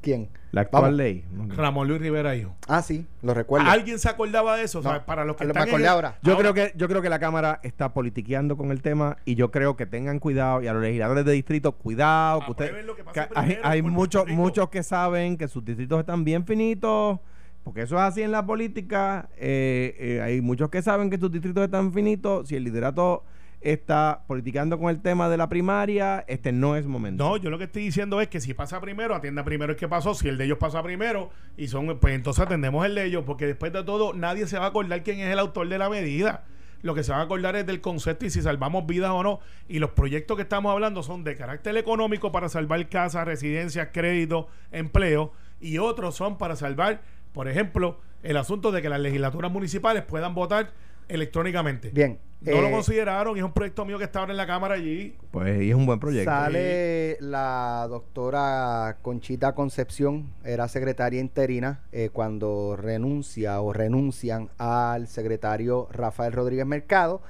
¿Quién? La actual Vamos. ley. Ramón Luis Rivera hijo. Ah, sí, lo recuerdo. ¿Alguien se acordaba de eso? O sea, No, para los que me están en acordé el- ahora. Yo Ahora- creo que yo creo que la Cámara está politiqueando con el tema y yo creo que tengan cuidado y a los legisladores de distrito cuidado que usted Aprueben lo que pase que hay, en muchos muchos que saben que sus distritos están bien finitos porque eso es así en la política eh, eh, hay muchos que saben que sus distritos están finitos si el liderato está politicando con el tema de la primaria este no es momento No, yo lo que estoy diciendo es que si pasa primero, atienda primero el que pasó. Si el de ellos pasa primero, y son, pues entonces atendemos el de ellos, porque después de todo, nadie se va a acordar quién es el autor de la medida. Lo que se van a acordar es del concepto y si salvamos vidas o no. Y los proyectos que estamos hablando son de carácter económico para salvar casas, residencias, créditos, empleo. Y otros son para salvar, por ejemplo, el asunto de que las legislaturas municipales puedan votar electrónicamente. Bien. No lo eh, consideraron y es un proyecto mío que está ahora en la Cámara allí. pues y es un buen proyecto Sale la doctora Conchita Concepción, era secretaria interina, eh, cuando renuncia o renuncian al secretario Rafael Rodríguez Mercado.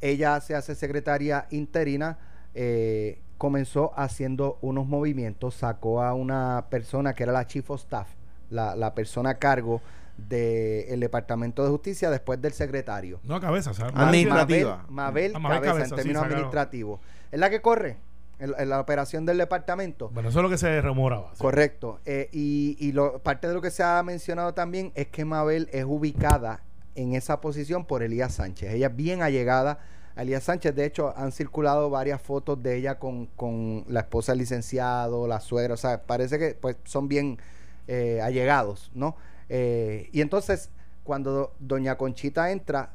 Ella se hace secretaria interina, eh, comenzó haciendo unos movimientos, sacó a una persona que era la chief of staff, la, la persona a cargo del Departamento de Justicia después del secretario. No, cabeza, ¿sabes? Administrativa. Mabel, Mabel Ah, Mabel Cabeza, Cabeza, en términos administrativos. Es la que corre en, en la operación del departamento. Bueno, eso es lo que se rumoraba. sí. Correcto. Eh, y y lo, parte de lo que se ha mencionado también es que Mabel es ubicada en esa posición por Elías Sánchez. Ella es bien allegada a Elías Sánchez. De hecho, han circulado varias fotos de ella con, con la esposa del licenciado, la suegra. O sea, parece que pues, son bien eh, allegados, ¿no? Eh, y entonces, cuando doña Conchita entra,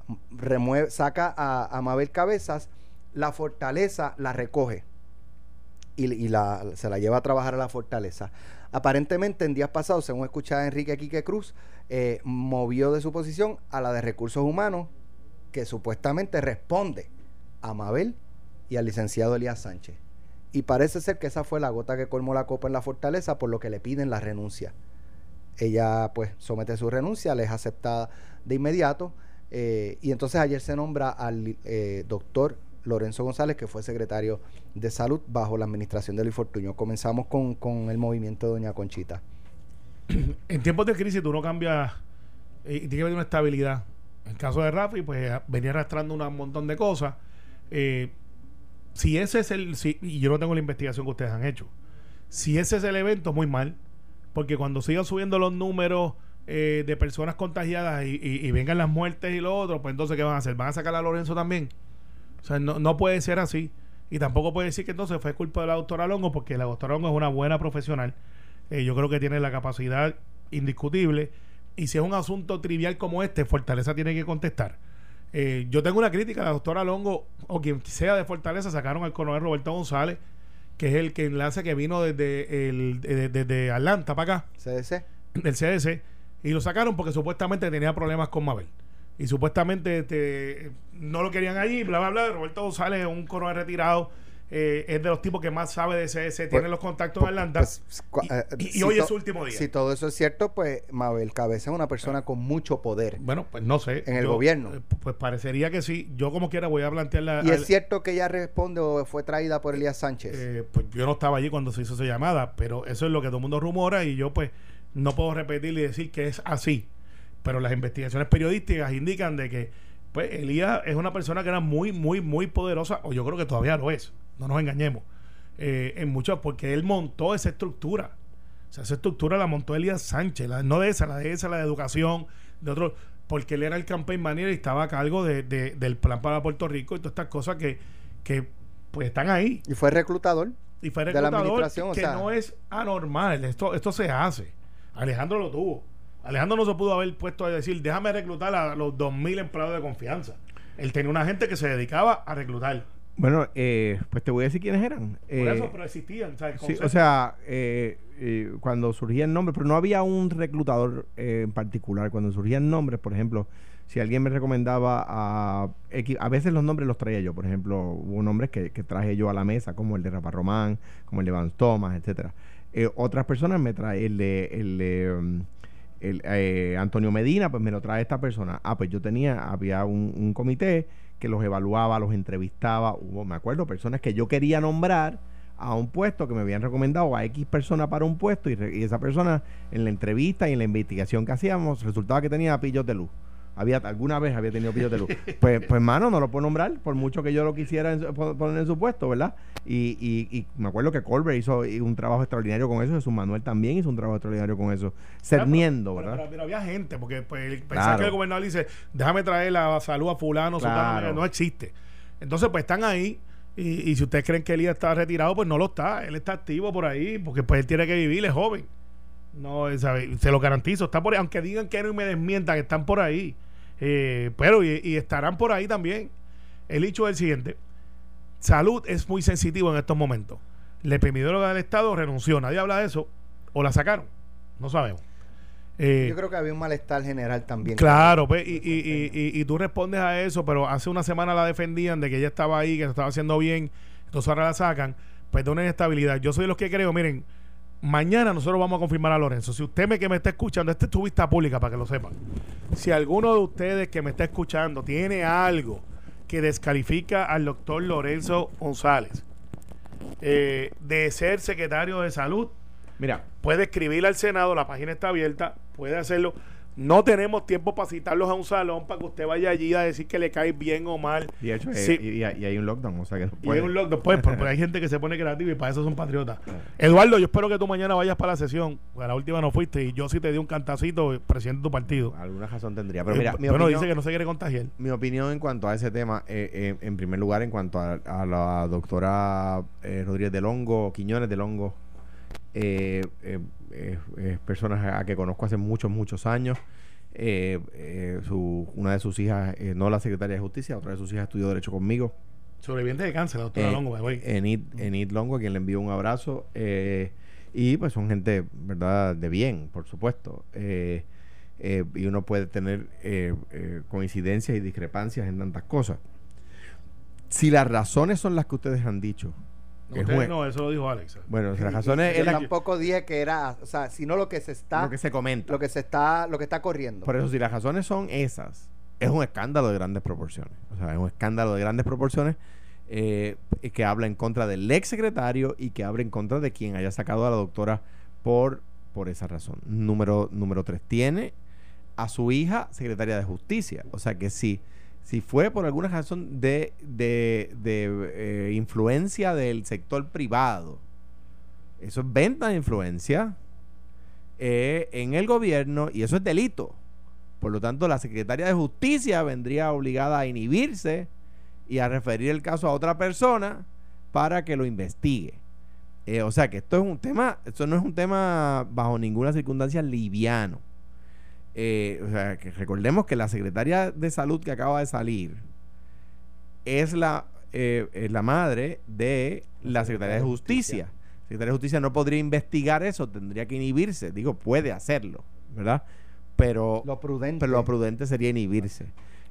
saca a, a Mabel Cabezas, la fortaleza la recoge y, se la lleva a trabajar a la fortaleza. Aparentemente, en días pasados, según escuchaba Enrique Quique Cruz, eh, movió de su posición a la de recursos humanos, que supuestamente responde a Mabel y al licenciado Elías Sánchez. Y parece ser que esa fue la gota que colmó la copa en la fortaleza, por lo que le piden la renuncia. Ella pues somete su renuncia, le es aceptada de inmediato. eh, y entonces ayer se nombra al eh, doctor Lorenzo González, que fue secretario de salud bajo la administración de Luis Fortuño. Comenzamos con, con el movimiento de Doña Conchita. En tiempos de crisis tú no cambias eh, y tiene que haber una estabilidad. En el caso de Rafi, pues venía arrastrando un montón de cosas. Eh, si ese es el... Si, y yo no tengo la investigación que ustedes han hecho. Si ese es el evento, muy mal. Porque cuando sigan subiendo los números eh, de personas contagiadas y, vengan las muertes y lo otro, pues entonces ¿qué van a hacer? ¿Van a sacar a Lorenzo también? O sea, no, no puede ser así. Y tampoco puede decir que entonces fue culpa de la doctora Longo, porque la doctora Longo es una buena profesional. Eh, yo creo que tiene la capacidad indiscutible. Y si es un asunto trivial como este, Fortaleza tiene que contestar. Eh, yo tengo una crítica a la doctora Longo, o quien sea de Fortaleza, sacaron al coronel Roberto González, que es el que enlace que vino desde, el, de- desde Atlanta para acá CDC. del CDC y lo sacaron porque supuestamente tenía problemas con Mabel. Y supuestamente este, no lo querían allí, bla, bla, bla. Roberto González, un coronel retirado, eh, es de los tipos que más sabe de CS, tiene los contactos en Atlanta. Pues, y- eh, y, hoy es su último día. Si todo eso es cierto, pues Mabel Cabeza es una persona con mucho poder. Bueno, pues no sé. En el gobierno. eh, Pues parecería que sí. Yo como quiera voy a plantear la... ¿Y es cierto que ella responde o fue traída por Elías Sánchez? Eh, pues yo no estaba allí cuando se hizo esa llamada, pero eso es lo que todo el mundo rumora y yo pues no puedo repetir y decir que es así. Pero las investigaciones periodísticas indican de que pues Elías es una persona que era muy, muy, muy poderosa, o yo creo que todavía lo es, no nos engañemos, eh, en muchos, porque él montó esa estructura. O sea, esa estructura la montó Elías Sánchez, la- no de esa, la de esa, la de educación, de otro, porque él era el campaign manager y estaba a cargo de, de- del plan para Puerto Rico y todas estas cosas que, que pues están ahí y fue reclutador. y fue de la reclutador administración, o que sea- no es anormal esto esto se hace Alejandro lo tuvo Alejandro no se pudo haber puesto a decir déjame reclutar a los 2.000 empleados de confianza él tenía una gente que se dedicaba a reclutar Bueno, eh, pues te voy a decir quiénes eran. por Eh, eso pero existían o sea, Sí, concepto- o sea, eh, eh, cuando surgía el nombre, pero no había un reclutador eh, en particular. Cuando surgían nombres, por ejemplo, si alguien me recomendaba a a veces los nombres los traía yo. Por ejemplo, hubo nombres que, que traje yo a la mesa, como el de Rafa Román, como el de Vance Thomas, etcétera. Eh, otras personas me traen el de, el de, um, el, eh, Antonio Medina, pues me lo trae esta persona. Ah, pues yo tenía, había un, un comité que los evaluaba, los entrevistaba. Hubo, me acuerdo, personas que yo quería nombrar a un puesto que me habían recomendado a X persona para un puesto y, y esa persona en la entrevista y en la investigación que hacíamos resultaba que tenía pillos de luz. Había, alguna vez había tenido pillos de luz. Pues, pues mano, no lo puedo nombrar, por mucho que yo lo quisiera en su- pon- poner en su puesto, ¿verdad? Y, y, y me acuerdo que Colbert hizo un trabajo extraordinario con eso, Jesús Manuel también hizo un trabajo extraordinario con eso, cerniendo, Pero- ¿verdad? pero- pero había gente porque pues, Claro. que el gobernador dice déjame traer la salud a fulano Claro. no existe entonces pues están ahí y, y si ustedes creen que Elías está retirado pues no lo está él está activo por ahí porque pues él tiene que vivir es joven no sabe, se lo garantizo está por ahí aunque digan que no y me desmientan están por ahí Eh, pero y, y estarán por ahí también. El hecho es el siguiente. Salud es muy sensitivo en estos momentos. La epidemióloga del estado renunció. Nadie habla de eso. O la sacaron. No sabemos. Eh, Yo creo que había un malestar general también. Claro, pues, y, y, y, tú respondes a eso, pero hace una semana la defendían de que ella estaba ahí, que lo estaba haciendo bien, entonces ahora la sacan. Pues de una inestabilidad. Yo soy de los que creo, miren, mañana nosotros vamos a confirmar a Lorenzo. Si usted me que me está escuchando, esta es tu vista pública para que lo sepan. Si alguno de ustedes que me está escuchando tiene algo que descalifica al doctor Lorenzo González eh, de ser secretario de salud, Mira, puede escribir al Senado, la página está abierta, puede hacerlo. No tenemos tiempo para citarlos a un salón para que usted vaya allí a decir que le cae bien o mal. y hecho, eh, Sí. y, y hay y hay un lockdown, o sea que no Y hay un lockdown, pues, porque hay gente que se pone creativa y para eso son patriotas. Eduardo, yo espero que tú mañana vayas para la sesión. porque la última no fuiste y yo sí te di un cantacito, presidente de tu partido. Alguna razón tendría. Pero Eh, mira, mi bueno, opinión- dice que no se quiere contagiar. mi opinión en cuanto a ese tema, eh, eh, en primer lugar, en cuanto a, a la doctora eh, Rodríguez del Hongo, Quiñones del Hongo, eh, eh, eh, eh, personas a que conozco hace muchos, muchos años. Su, una de sus hijas, no la secretaria de Justicia, otra de sus hijas estudió Derecho conmigo. Sobreviviente de cáncer, la doctora Longo, way. Enid, Enid Longo, a quien le envío un abrazo. y pues son gente, ¿verdad?, de bien, por supuesto. Eh, y uno puede tener eh, eh, coincidencias y discrepancias en tantas cosas. Si las razones son las que ustedes han dicho, No, que usted- jue- no, eso lo dijo Alex. bueno, si las razones Yo tampoco dije que era, o sea, sino lo que se está, lo que se comenta. lo que se está, lo que está corriendo. Por eso, si las razones son esas, es un escándalo de grandes proporciones. O sea, es un escándalo de grandes proporciones eh, que habla en contra del ex secretario y que habla en contra de quien haya sacado a la doctora por, por esa razón. Número, número tres, tiene a su hija secretaria de justicia. O sea que si, si fue por alguna razón de, de, de, eh, influencia del sector privado, eso es venta de influencia eh, en el gobierno y eso es delito. Por lo tanto, la secretaria de justicia vendría obligada a inhibirse y a referir el caso a otra persona para que lo investigue. Eh, o sea que esto es un tema, esto no es un tema bajo ninguna circunstancia liviano. Eh, o sea, que recordemos que la secretaria de salud que acaba de salir es la, eh, es la madre de la secretaria de justicia. La secretaria de justicia no podría investigar eso, tendría que inhibirse. Digo, puede hacerlo, ¿verdad? Pero lo prudente. pero lo prudente sería inhibirse.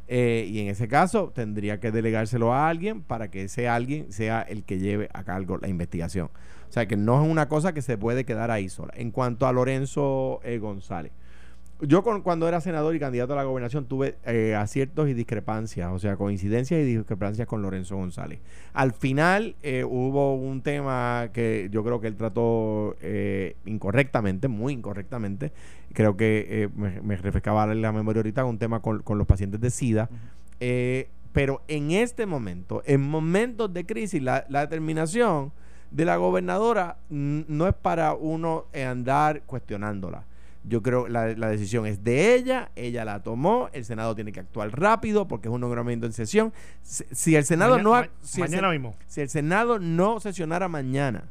Eh, y en ese caso tendría que delegárselo a alguien para que ese alguien sea el que lleve a cargo la investigación. O sea que no es una cosa que se puede quedar ahí sola. En cuanto a Lorenzo González, yo cuando era senador y candidato a la gobernación tuve eh, aciertos y discrepancias, o sea, coincidencias y discrepancias con Lorenzo González. Al final eh, hubo un tema que yo creo que él trató eh, incorrectamente, muy incorrectamente. Creo que me, me, refrescaba la memoria ahorita un tema con, los pacientes de SIDA. pero en este momento, en momentos de crisis, la, la determinación de la gobernadora no es para uno andar cuestionándola yo creo la, la decisión es de ella, ella la tomó, el Senado tiene que actuar rápido porque es un nombramiento en sesión. Si, el Senado no mañana mismo. Si el Senado no sesionara mañana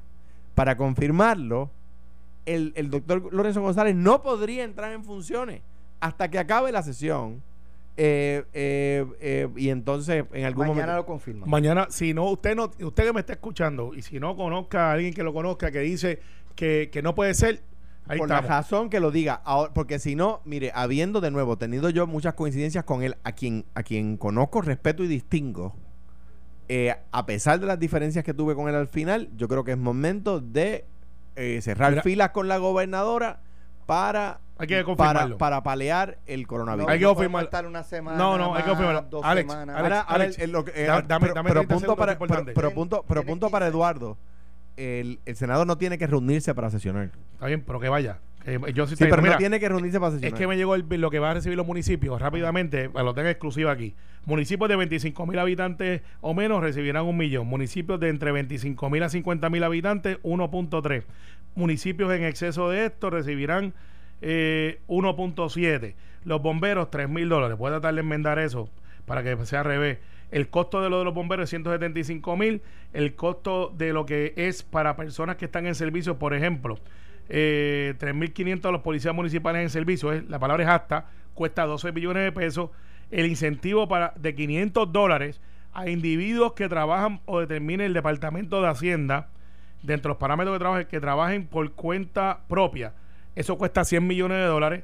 para confirmarlo, el, el doctor Lorenzo González no podría entrar en funciones hasta que acabe la sesión. Eh, eh, eh, y entonces en algún mañana lo confirma. Mañana, si no, usted no, usted que me está escuchando y si no conozca a alguien que lo conozca que dice que, que no puede ser, por la razón que lo diga. porque si no, mire, habiendo de nuevo tenido yo muchas coincidencias con él, a quien, a quien conozco, respeto y distingo, eh, a pesar de las diferencias que tuve con él al final, yo creo que es momento de eh, cerrar filas con la gobernadora para hay que para, para, palear el coronavirus. hay que confirmar. una semana. No, no, hay que confirmarlo. Dos Alex, semanas. Alex, Alex, eh, dame, pero, punto para, pero, punto, pero punto para Eduardo el, el, Senado no tiene que reunirse para sesionar. Está bien, pero que vaya. yo sí, pero no tiene que reunirse para sesionar. Es que me llegó lo que va a recibir los municipios rápidamente, lo tengo exclusiva aquí. Municipios de 25 mil habitantes o menos recibirán un millón. Municipios de entre 25 mil a 50 mil habitantes, 1.3. Municipios en exceso de esto recibirán eh, 1.7. Los bomberos, 3 mil dólares. Voy a tratar de enmendar eso para que sea al revés. El costo de lo de los bomberos es 175 mil. El costo de lo que es para personas que están en servicio, por ejemplo, eh, 3.500 a los policías municipales en servicio, la palabra es hasta, cuesta 12 millones de pesos. El incentivo para, de 500 dólares a individuos que trabajan o determine el Departamento de Hacienda, dentro de los parámetros de trabajo, que trabajen por cuenta propia. Eso cuesta 100 millones de dólares.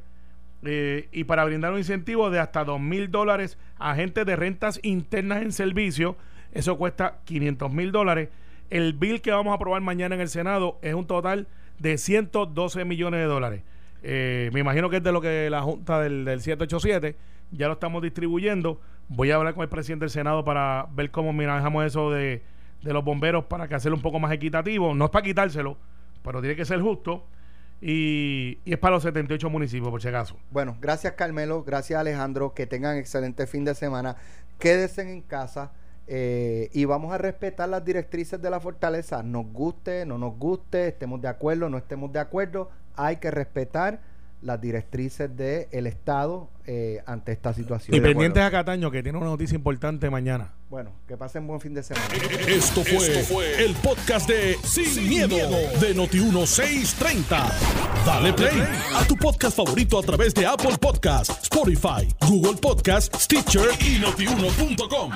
Eh, y para brindar un incentivo de hasta dos mil dólares a gente de rentas internas en servicio, eso cuesta 500 mil dólares. El bill que vamos a aprobar mañana en el Senado es un total de 112 millones de dólares. Eh, me imagino que es de lo que la Junta del, del 787 ya lo estamos distribuyendo. Voy a hablar con el presidente del Senado para ver cómo manejamos eso de, de los bomberos para que hacerlo un poco más equitativo. No es para quitárselo, pero tiene que ser justo. Y, es para los 78 municipios, por si acaso. Bueno, gracias Carmelo, gracias Alejandro, que tengan excelente fin de semana. Quédense en casa eh, y vamos a respetar las directrices de la fortaleza. Nos guste, no nos guste, estemos de acuerdo, no estemos de acuerdo, hay que respetar las directrices del Estado eh, ante esta situación. Y pendientes a Cataño, que tiene una noticia importante mañana. Bueno, que pasen buen fin de semana. Esto fue, el podcast de Sin, miedo, de Noti1630. Dale play a tu podcast favorito a través de Apple Podcasts, Spotify, Google Podcasts, Stitcher y notiuno.com.